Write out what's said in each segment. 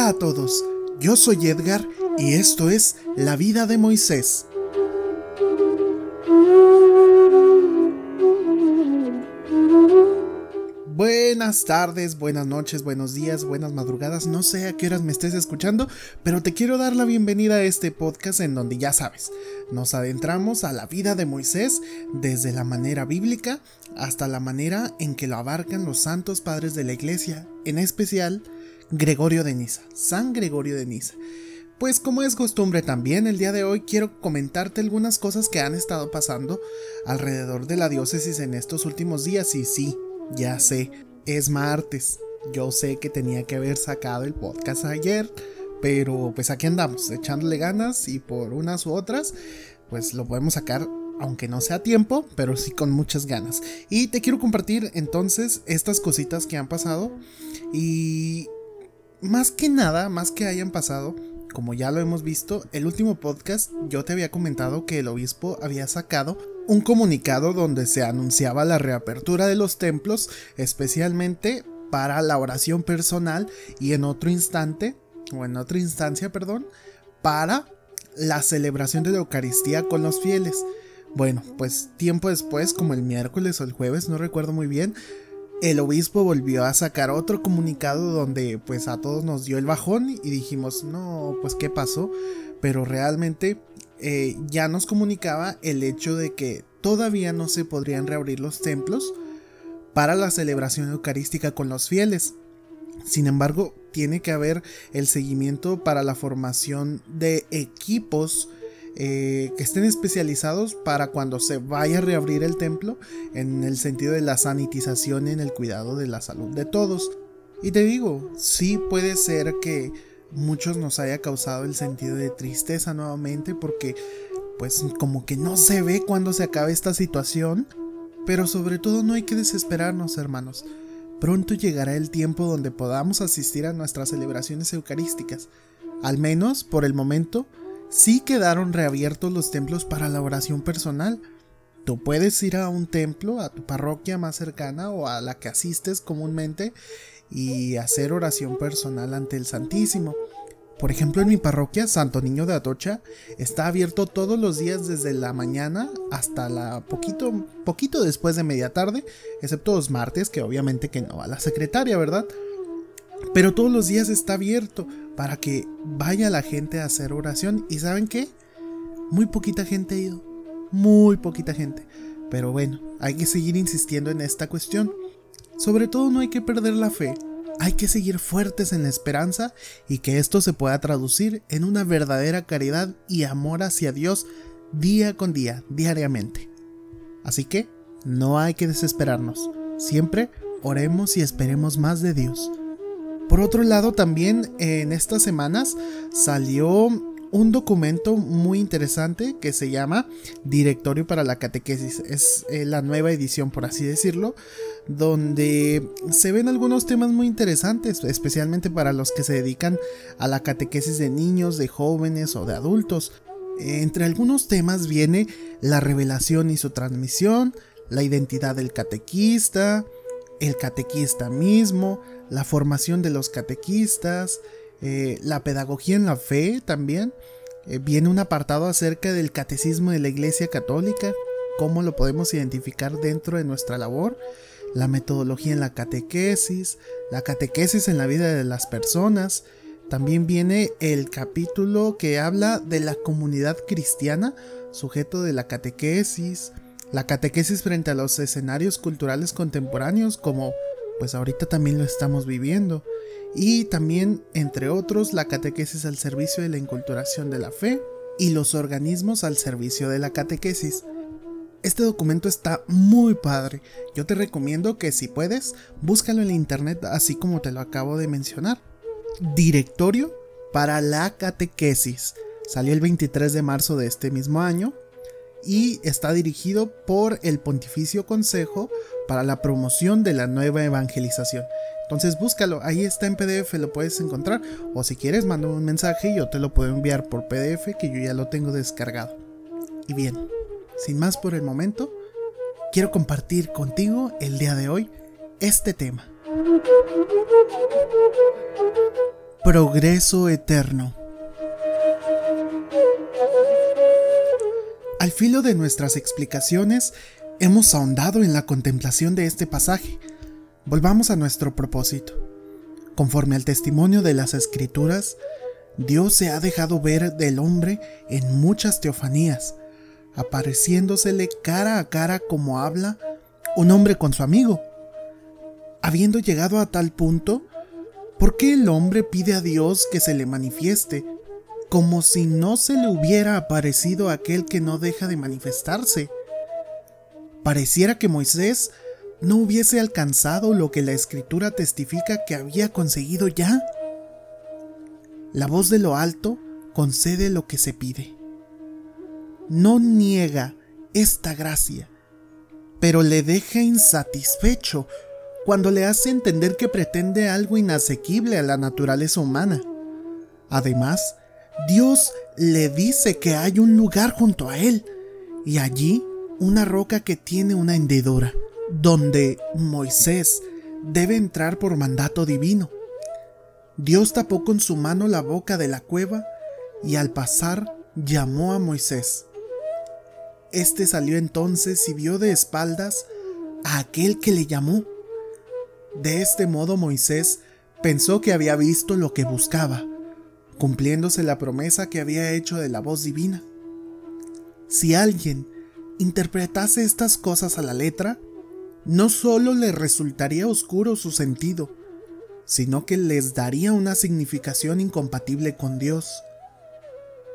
Hola a todos, yo soy Edgar y esto es La vida de Moisés. Buenas tardes, buenas noches, buenos días, buenas madrugadas, no sé a qué horas me estés escuchando, pero te quiero dar la bienvenida a este podcast en donde ya sabes, nos adentramos a la vida de Moisés desde la manera bíblica hasta la manera en que lo abarcan los santos padres de la iglesia, en especial Gregorio de Niza, San Gregorio de Niza. Pues como es costumbre también, el día de hoy quiero comentarte algunas cosas que han estado pasando alrededor de la diócesis en estos últimos días y sí, ya sé, es martes. Yo sé que tenía que haber sacado el podcast ayer, pero pues aquí andamos, echándole ganas y por unas u otras, pues lo podemos sacar aunque no sea tiempo, pero sí con muchas ganas. Y te quiero compartir entonces estas cositas que han pasado y más que nada, más que hayan pasado, como ya lo hemos visto, el último podcast yo te había comentado que el obispo había sacado un comunicado donde se anunciaba la reapertura de los templos, especialmente para la oración personal y en otro instante, o en otra instancia, perdón, para la celebración de la Eucaristía con los fieles. Bueno, pues tiempo después, como el miércoles o el jueves, no recuerdo muy bien, el obispo volvió a sacar otro comunicado donde pues a todos nos dio el bajón y dijimos, no, pues qué pasó, pero realmente eh, ya nos comunicaba el hecho de que todavía no se podrían reabrir los templos para la celebración eucarística con los fieles. Sin embargo, tiene que haber el seguimiento para la formación de equipos eh, que estén especializados para cuando se vaya a reabrir el templo en el sentido de la sanitización y en el cuidado de la salud de todos. Y te digo, sí puede ser que muchos nos haya causado el sentido de tristeza nuevamente porque pues como que no se ve cuando se acabe esta situación, pero sobre todo no hay que desesperarnos hermanos. Pronto llegará el tiempo donde podamos asistir a nuestras celebraciones eucarísticas. Al menos, por el momento, sí quedaron reabiertos los templos para la oración personal. Tú puedes ir a un templo, a tu parroquia más cercana o a la que asistes comúnmente y hacer oración personal ante el Santísimo. Por ejemplo, en mi parroquia, Santo Niño de Atocha, está abierto todos los días desde la mañana hasta la poquito, poquito después de media tarde, excepto los martes, que obviamente que no va la secretaria, ¿verdad? Pero todos los días está abierto para que vaya la gente a hacer oración. ¿Y saben qué? Muy poquita gente ha ido. Muy poquita gente. Pero bueno, hay que seguir insistiendo en esta cuestión. Sobre todo no hay que perder la fe. Hay que seguir fuertes en la esperanza y que esto se pueda traducir en una verdadera caridad y amor hacia Dios día con día, diariamente. Así que no hay que desesperarnos. Siempre oremos y esperemos más de Dios. Por otro lado, también en estas semanas salió un documento muy interesante que se llama Directorio para la Catequesis. Es eh, la nueva edición, por así decirlo, donde se ven algunos temas muy interesantes, especialmente para los que se dedican a la catequesis de niños, de jóvenes o de adultos. Entre algunos temas viene la revelación y su transmisión, la identidad del catequista, el catequista mismo, la formación de los catequistas, eh, la pedagogía en la fe también. Eh, viene un apartado acerca del catecismo de la Iglesia Católica, cómo lo podemos identificar dentro de nuestra labor, la metodología en la catequesis, la catequesis en la vida de las personas. También viene el capítulo que habla de la comunidad cristiana, sujeto de la catequesis, la catequesis frente a los escenarios culturales contemporáneos como pues ahorita también lo estamos viviendo. Y también, entre otros, la catequesis al servicio de la inculturación de la fe y los organismos al servicio de la catequesis. Este documento está muy padre. Yo te recomiendo que si puedes, búscalo en internet así como te lo acabo de mencionar. Directorio para la catequesis. Salió el 23 de marzo de este mismo año y está dirigido por el Pontificio Consejo para la promoción de la nueva evangelización. Entonces búscalo, ahí está en PDF, lo puedes encontrar. O si quieres, manda un mensaje y yo te lo puedo enviar por PDF que yo ya lo tengo descargado. Y bien, sin más por el momento, quiero compartir contigo el día de hoy este tema. Progreso eterno. Al filo de nuestras explicaciones, hemos ahondado en la contemplación de este pasaje. Volvamos a nuestro propósito. Conforme al testimonio de las escrituras, Dios se ha dejado ver del hombre en muchas teofanías, apareciéndosele cara a cara como habla un hombre con su amigo. Habiendo llegado a tal punto, ¿por qué el hombre pide a Dios que se le manifieste como si no se le hubiera aparecido aquel que no deja de manifestarse? Pareciera que Moisés no hubiese alcanzado lo que la escritura testifica que había conseguido ya. La voz de lo alto concede lo que se pide. No niega esta gracia, pero le deja insatisfecho cuando le hace entender que pretende algo inasequible a la naturaleza humana. Además, Dios le dice que hay un lugar junto a él, y allí una roca que tiene una hendedura, donde Moisés debe entrar por mandato divino. Dios tapó con su mano la boca de la cueva y al pasar llamó a Moisés. Este salió entonces y vio de espaldas a aquel que le llamó. De este modo Moisés pensó que había visto lo que buscaba, cumpliéndose la promesa que había hecho de la voz divina. Si alguien interpretase estas cosas a la letra, no solo le resultaría oscuro su sentido, sino que les daría una significación incompatible con Dios.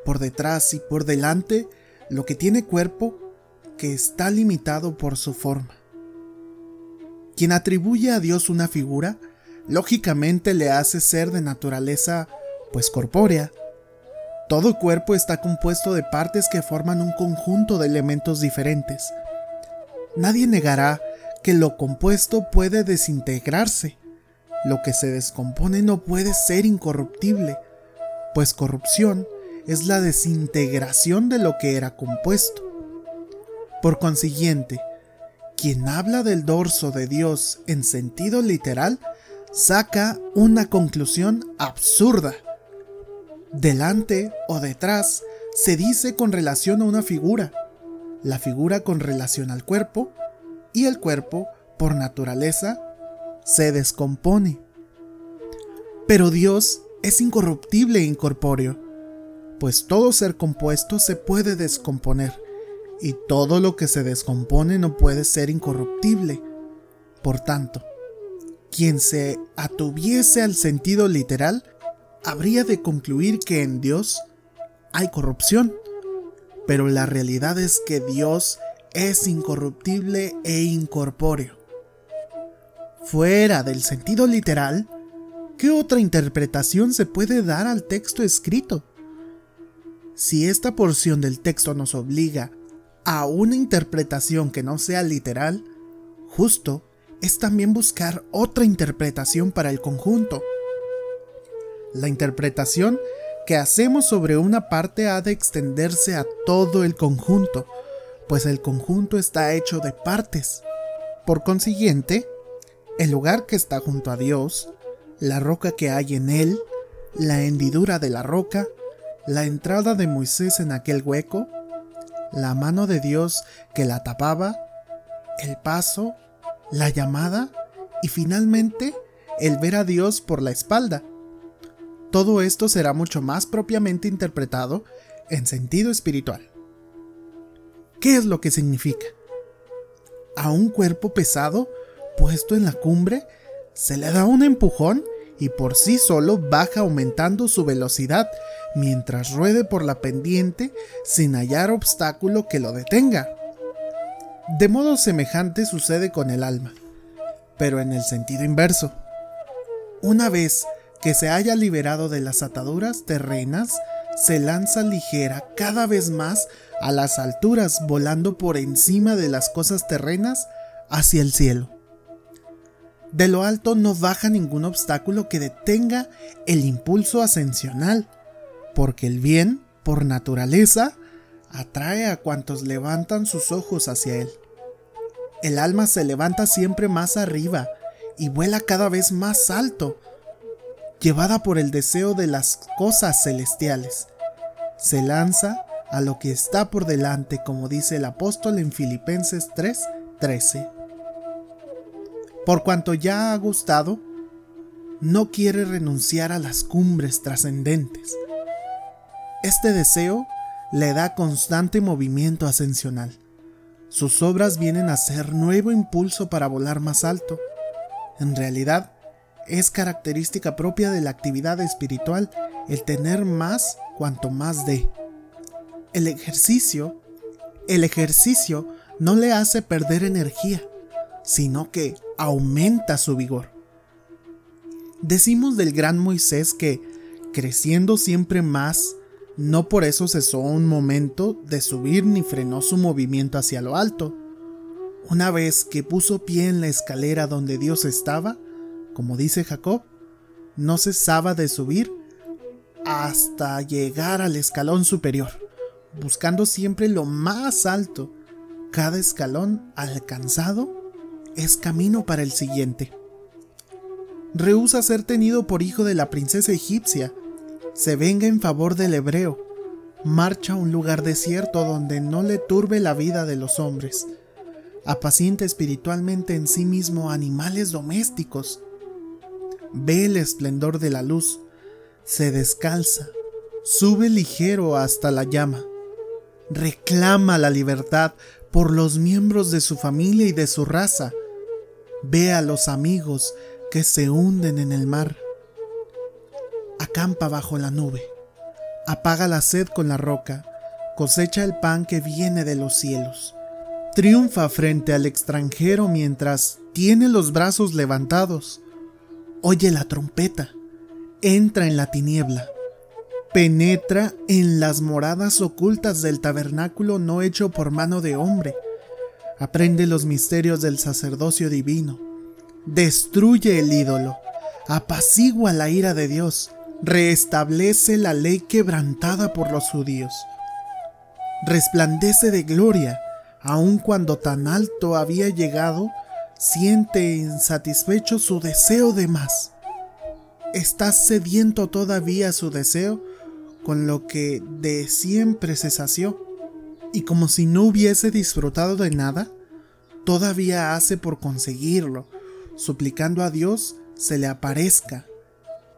Por detrás y por delante, lo que tiene cuerpo, que está limitado por su forma. Quien atribuye a Dios una figura, lógicamente le hace ser de naturaleza, pues corpórea. Todo cuerpo está compuesto de partes que forman un conjunto de elementos diferentes. Nadie negará que lo compuesto puede desintegrarse. Lo que se descompone no puede ser incorruptible, pues corrupción es la desintegración de lo que era compuesto. Por consiguiente, quien habla del dorso de Dios en sentido literal saca una conclusión absurda. Delante o detrás se dice con relación a una figura, la figura con relación al cuerpo y el cuerpo, por naturaleza, se descompone. Pero Dios es incorruptible e incorpóreo, pues todo ser compuesto se puede descomponer y todo lo que se descompone no puede ser incorruptible. Por tanto, quien se atuviese al sentido literal, habría de concluir que en Dios hay corrupción. Pero la realidad es que Dios es incorruptible e incorpóreo. Fuera del sentido literal, ¿qué otra interpretación se puede dar al texto escrito? Si esta porción del texto nos obliga a una interpretación que no sea literal, justo es también buscar otra interpretación para el conjunto. La interpretación que hacemos sobre una parte ha de extenderse a todo el conjunto, pues el conjunto está hecho de partes. Por consiguiente, el lugar que está junto a Dios, la roca que hay en él, la hendidura de la roca, la entrada de Moisés en aquel hueco, la mano de Dios que la tapaba, el paso, la llamada y finalmente el ver a Dios por la espalda. Todo esto será mucho más propiamente interpretado en sentido espiritual. ¿Qué es lo que significa? A un cuerpo pesado puesto en la cumbre se le da un empujón y por sí solo baja aumentando su velocidad mientras ruede por la pendiente sin hallar obstáculo que lo detenga. De modo semejante sucede con el alma, pero en el sentido inverso. Una vez que se haya liberado de las ataduras terrenas, se lanza ligera cada vez más a las alturas, volando por encima de las cosas terrenas hacia el cielo. De lo alto no baja ningún obstáculo que detenga el impulso ascensional, porque el bien, por naturaleza, atrae a cuantos levantan sus ojos hacia él. El alma se levanta siempre más arriba y vuela cada vez más alto, llevada por el deseo de las cosas celestiales. Se lanza a lo que está por delante, como dice el apóstol en Filipenses 3:13. Por cuanto ya ha gustado, no quiere renunciar a las cumbres trascendentes. Este deseo le da constante movimiento ascensional. Sus obras vienen a ser nuevo impulso para volar más alto. En realidad, es característica propia de la actividad espiritual el tener más cuanto más de. El ejercicio, el ejercicio no le hace perder energía, sino que aumenta su vigor. Decimos del gran Moisés que, creciendo siempre más, no por eso cesó un momento de subir ni frenó su movimiento hacia lo alto. Una vez que puso pie en la escalera donde Dios estaba, como dice Jacob, no cesaba de subir hasta llegar al escalón superior, buscando siempre lo más alto. Cada escalón alcanzado es camino para el siguiente. Rehúsa ser tenido por hijo de la princesa egipcia, se venga en favor del hebreo, marcha a un lugar desierto donde no le turbe la vida de los hombres, apacienta espiritualmente en sí mismo animales domésticos, ve el esplendor de la luz, se descalza, sube ligero hasta la llama, reclama la libertad por los miembros de su familia y de su raza, ve a los amigos que se hunden en el mar, acampa bajo la nube, apaga la sed con la roca, cosecha el pan que viene de los cielos, triunfa frente al extranjero mientras tiene los brazos levantados, oye la trompeta, entra en la tiniebla, penetra en las moradas ocultas del tabernáculo no hecho por mano de hombre, aprende los misterios del sacerdocio divino, destruye el ídolo, apacigua la ira de Dios, reestablece la ley quebrantada por los judíos, resplandece de gloria, aun cuando tan alto había llegado siente insatisfecho su deseo de más. Está sediento todavía su deseo con lo que de siempre se sació, y como si no hubiese disfrutado de nada, todavía hace por conseguirlo, suplicando a Dios se le aparezca,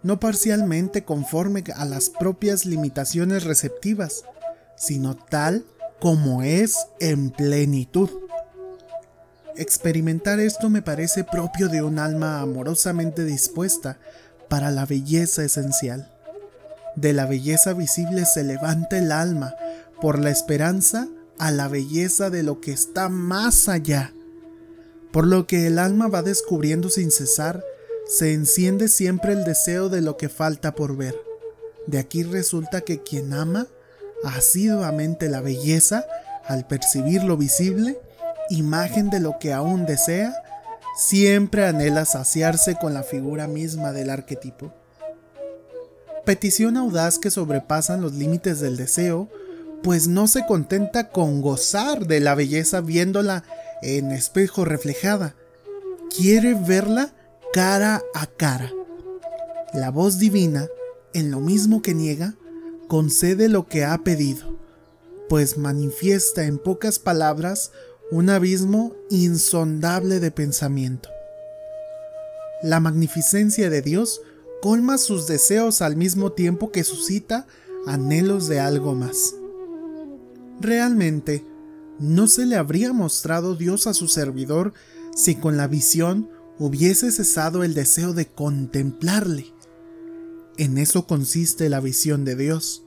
no parcialmente conforme a las propias limitaciones receptivas, sino tal como es en plenitud. Experimentar esto me parece propio de un alma amorosamente dispuesta para la belleza esencial. De la belleza visible se levanta el alma por la esperanza a la belleza de lo que está más allá. Por lo que el alma va descubriendo sin cesar, se enciende siempre el deseo de lo que falta por ver. De aquí resulta que quien ama asiduamente la belleza, al percibir lo visible, imagen de lo que aún desea, siempre anhela saciarse con la figura misma del arquetipo. Petición audaz que sobrepasan los límites del deseo, pues no se contenta con gozar de la belleza viéndola en espejo reflejada, quiere verla cara a cara. La voz divina, en lo mismo que niega, concede lo que ha pedido, pues manifiesta en pocas palabras un abismo insondable de pensamiento. La magnificencia de Dios colma sus deseos al mismo tiempo que suscita anhelos de algo más. Realmente, no se le habría mostrado Dios a su servidor si con la visión hubiese cesado el deseo de contemplarle. En eso consiste la visión de Dios,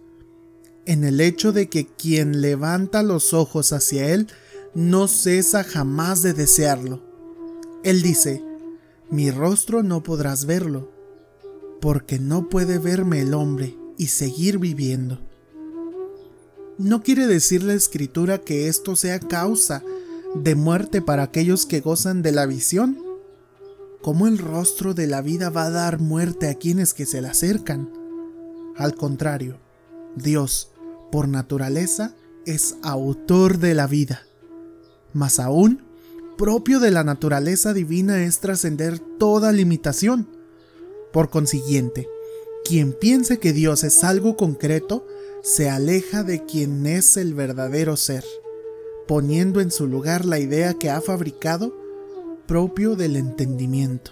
en el hecho de que quien levanta los ojos hacia Él no cesa jamás de desearlo. Él dice, mi rostro no podrás verlo, porque no puede verme el hombre y seguir viviendo. No quiere decir la escritura que esto sea causa de muerte para aquellos que gozan de la visión. ¿Cómo el rostro de la vida va a dar muerte a quienes que se le acercan? Al contrario, Dios, por naturaleza, es autor de la vida más aún, propio de la naturaleza divina es trascender toda limitación. Por consiguiente, Quien piense que Dios es algo concreto, se aleja de quien es el verdadero ser, poniendo en su lugar la idea que ha fabricado propio del entendimiento.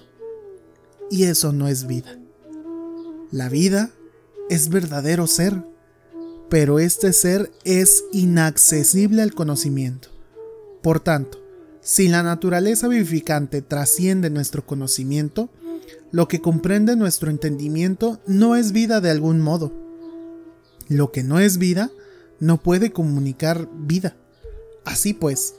Y eso no es vida. La vida es verdadero ser, pero este ser es inaccesible al conocimiento. Por tanto, si la naturaleza vivificante trasciende nuestro conocimiento, lo que comprende nuestro entendimiento no es vida de algún modo. Lo que no es vida no puede comunicar vida. Así pues,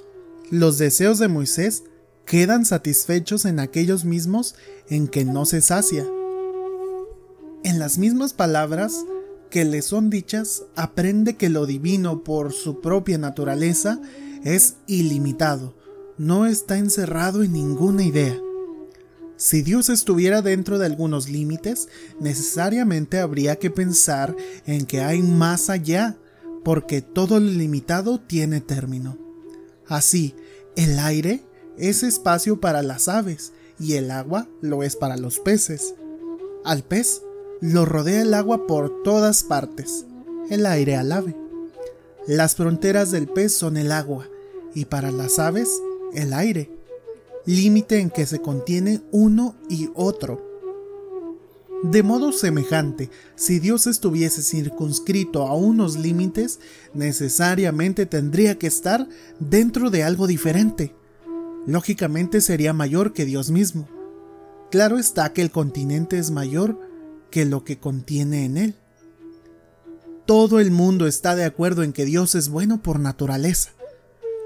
los deseos de Moisés quedan satisfechos en aquellos mismos en que no se sacia. En las mismas palabras que le son dichas, aprende que lo divino por su propia naturaleza es ilimitado, no está encerrado en ninguna idea. Si Dios estuviera dentro de algunos límites, necesariamente habría que pensar en que hay más allá, porque todo lo limitado tiene término. Así, el aire es espacio para las aves y el agua lo es para los peces. Al pez lo rodea el agua por todas partes, el aire al ave. Las fronteras del pez son el agua y para las aves el aire límite en que se contiene uno y otro. De modo semejante, si Dios estuviese circunscrito a unos límites, necesariamente tendría que estar dentro de algo diferente. Lógicamente sería mayor que Dios mismo. Claro está que el continente es mayor que lo que contiene en él. Todo el mundo está de acuerdo en que Dios es bueno por naturaleza.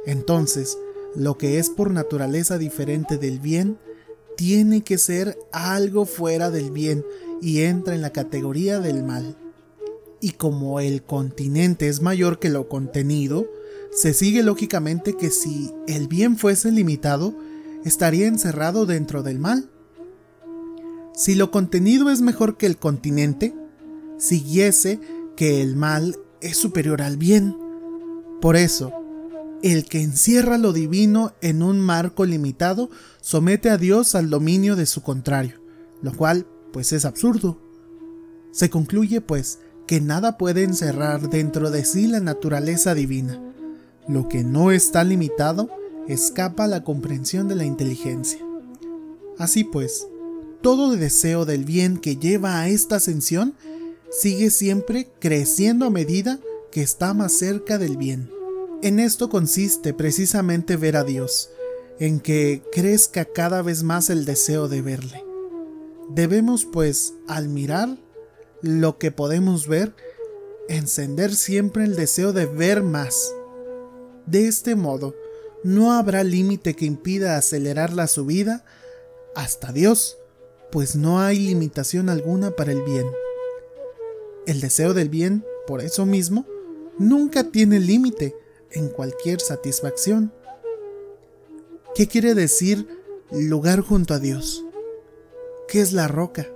Entonces, lo que es por naturaleza diferente del bien tiene que ser algo fuera del bien y entra en la categoría del mal. Y como el continente es mayor que lo contenido, se sigue lógicamente que si el bien fuese limitado, estaría encerrado dentro del mal. Si lo contenido es mejor que el continente, siguiese que el mal es superior al bien. Por eso, el que encierra lo divino en un marco limitado somete a Dios al dominio de su contrario, lo cual pues es absurdo. Se concluye pues que nada puede encerrar dentro de sí la naturaleza divina. Lo que no está limitado escapa a la comprensión de la inteligencia. Así pues, todo deseo del bien que lleva a esta ascensión sigue siempre creciendo a medida que está más cerca del bien. En esto consiste precisamente ver a Dios, en que crezca cada vez más el deseo de verle. Debemos, pues, al mirar lo que podemos ver, encender siempre el deseo de ver más. De este modo, no habrá límite que impida acelerar la subida hasta Dios, pues no hay limitación alguna para el bien. El deseo del bien, por eso mismo, nunca tiene límite, en cualquier satisfacción. ¿Qué quiere decir lugar junto a Dios? ¿Qué es la roca?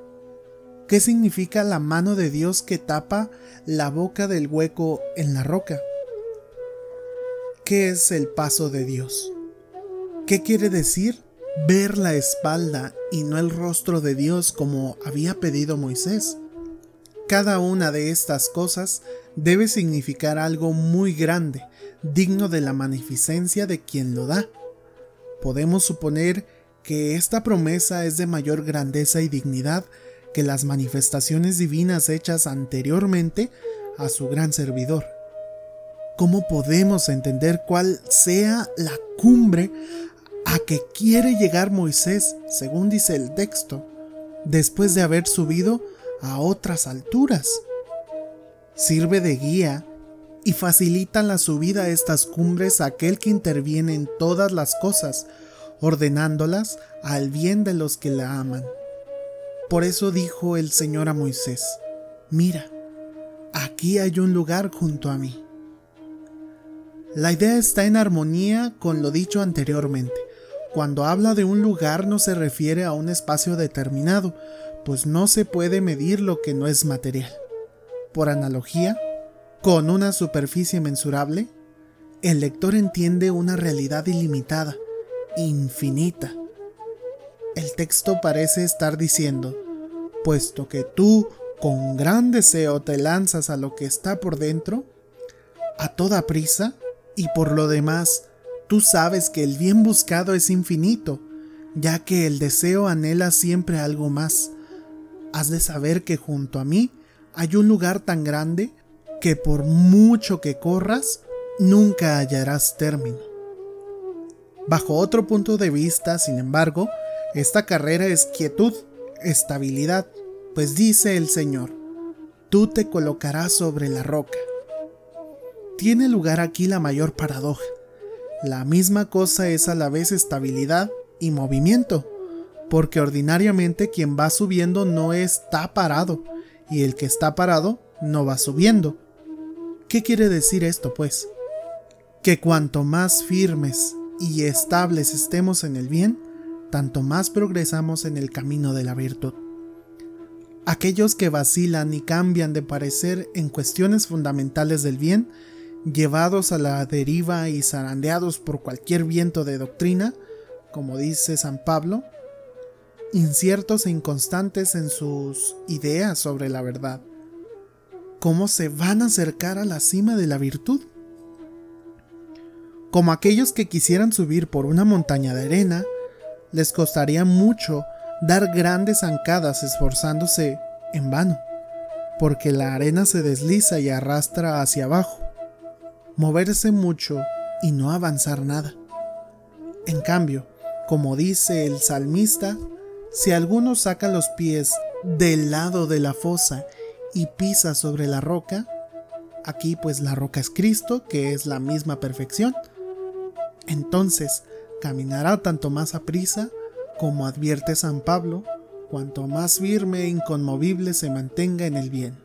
¿Qué significa la mano de Dios que tapa la boca del hueco en la roca? ¿Qué es el paso de Dios? ¿Qué quiere decir ver la espalda y no el rostro de Dios como había pedido Moisés? Cada una de estas cosas debe significar algo muy grande digno de la magnificencia de quien lo da. Podemos suponer que esta promesa es de mayor grandeza y dignidad que las manifestaciones divinas hechas anteriormente a su gran servidor. ¿Cómo podemos entender cuál sea la cumbre a que quiere llegar Moisés, según dice el texto, después de haber subido a otras alturas? Sirve de guía y facilitan la subida a estas cumbres aquel que interviene en todas las cosas, ordenándolas al bien de los que la aman. Por eso dijo el Señor a Moisés, mira, aquí hay un lugar junto a mí. La idea está en armonía con lo dicho anteriormente. Cuando habla de un lugar no se refiere a un espacio determinado, pues no se puede medir lo que no es material. Por analogía, con una superficie mensurable, el lector entiende una realidad ilimitada, infinita. El texto parece estar diciendo, puesto que tú con gran deseo te lanzas a lo que está por dentro, a toda prisa, y por lo demás, tú sabes que el bien buscado es infinito, ya que el deseo anhela siempre algo más. Has de saber que junto a mí hay un lugar tan grande que por mucho que corras, nunca hallarás término. Bajo otro punto de vista, sin embargo, esta carrera es quietud, estabilidad, pues dice el Señor, tú te colocarás sobre la roca. Tiene lugar aquí la mayor paradoja. La misma cosa es a la vez estabilidad y movimiento, porque ordinariamente quien va subiendo no está parado, y el que está parado no va subiendo. ¿Qué quiere decir esto, pues? Que cuanto más firmes y estables estemos en el bien, tanto más progresamos en el camino de la virtud. Aquellos que vacilan y cambian de parecer en cuestiones fundamentales del bien, llevados a la deriva y zarandeados por cualquier viento de doctrina, como dice San Pablo, inciertos e inconstantes en sus ideas sobre la verdad. ¿Cómo se van a acercar a la cima de la virtud? Como aquellos que quisieran subir por una montaña de arena, les costaría mucho dar grandes zancadas esforzándose en vano, porque la arena se desliza y arrastra hacia abajo, moverse mucho y no avanzar nada. En cambio, como dice el salmista, si alguno saca los pies del lado de la fosa y pisa sobre la roca, aquí pues la roca es Cristo, que es la misma perfección, entonces caminará tanto más a prisa como advierte San Pablo, cuanto más firme e inconmovible se mantenga en el bien.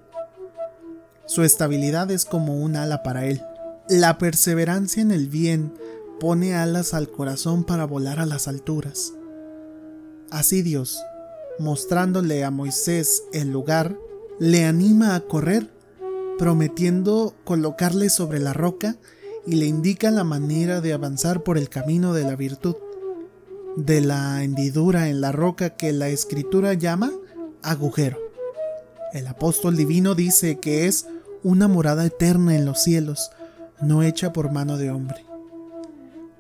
Su estabilidad es como un ala para él. La perseverancia en el bien pone alas al corazón para volar a las alturas. Así Dios, mostrándole a Moisés el lugar, le anima a correr, prometiendo colocarle sobre la roca y le indica la manera de avanzar por el camino de la virtud, de la hendidura en la roca que la escritura llama agujero. El apóstol divino dice que es una morada eterna en los cielos, no hecha por mano de hombre.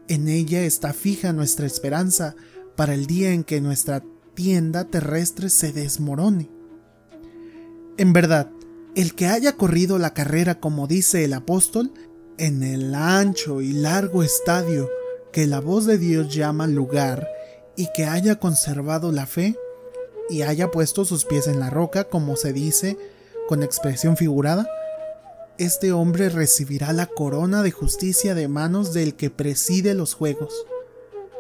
En ella está fija nuestra esperanza para el día en que nuestra tienda terrestre se desmorone. En verdad, el que haya corrido la carrera como dice el apóstol, en el ancho y largo estadio que la voz de Dios llama lugar y que haya conservado la fe y haya puesto sus pies en la roca, como se dice con expresión figurada, este hombre recibirá la corona de justicia de manos del que preside los juegos.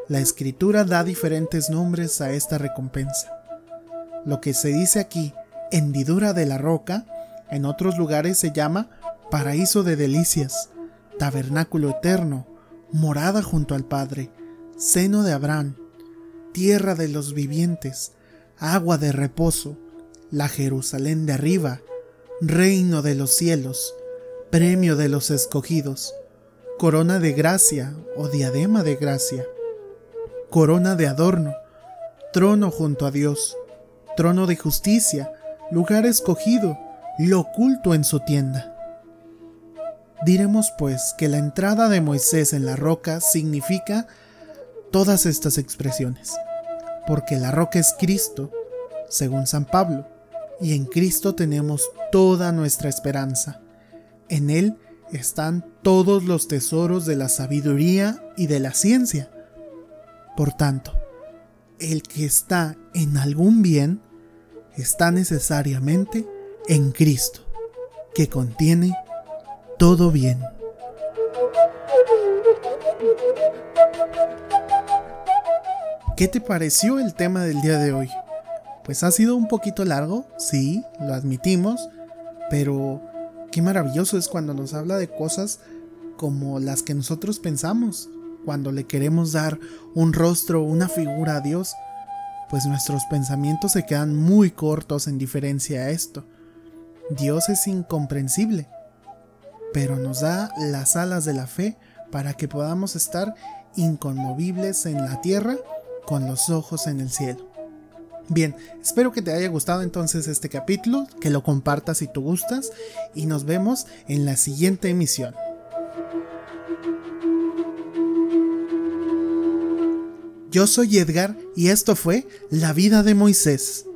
La escritura da diferentes nombres a esta recompensa. Lo que se dice aquí, hendidura de la roca, en otros lugares se llama paraíso de delicias, tabernáculo eterno, morada junto al Padre, seno de Abraham, tierra de los vivientes, agua de reposo, la Jerusalén de arriba, reino de los cielos, premio de los escogidos, corona de gracia o diadema de gracia corona de adorno, trono junto a Dios, trono de justicia, lugar escogido, lo oculto en su tienda. Diremos pues que la entrada de Moisés en la roca significa todas estas expresiones, porque la roca es Cristo, según San Pablo, y en Cristo tenemos toda nuestra esperanza. En Él están todos los tesoros de la sabiduría y de la ciencia. Por tanto, el que está en algún bien está necesariamente en Cristo, que contiene todo bien. ¿Qué te pareció el tema del día de hoy? Pues ha sido un poquito largo, sí, lo admitimos, pero qué maravilloso es cuando nos habla de cosas como las que nosotros pensamos, cuando le queremos dar un rostro, una figura a Dios, pues nuestros pensamientos se quedan muy cortos en diferencia a esto. Dios es incomprensible, pero nos da las alas de la fe para que podamos estar inconmovibles en la tierra con los ojos en el cielo. Bien, espero que te haya gustado entonces este capítulo, que lo compartas si tú gustas y nos vemos en la siguiente emisión. Yo soy Edgar y esto fue La vida de Moisés.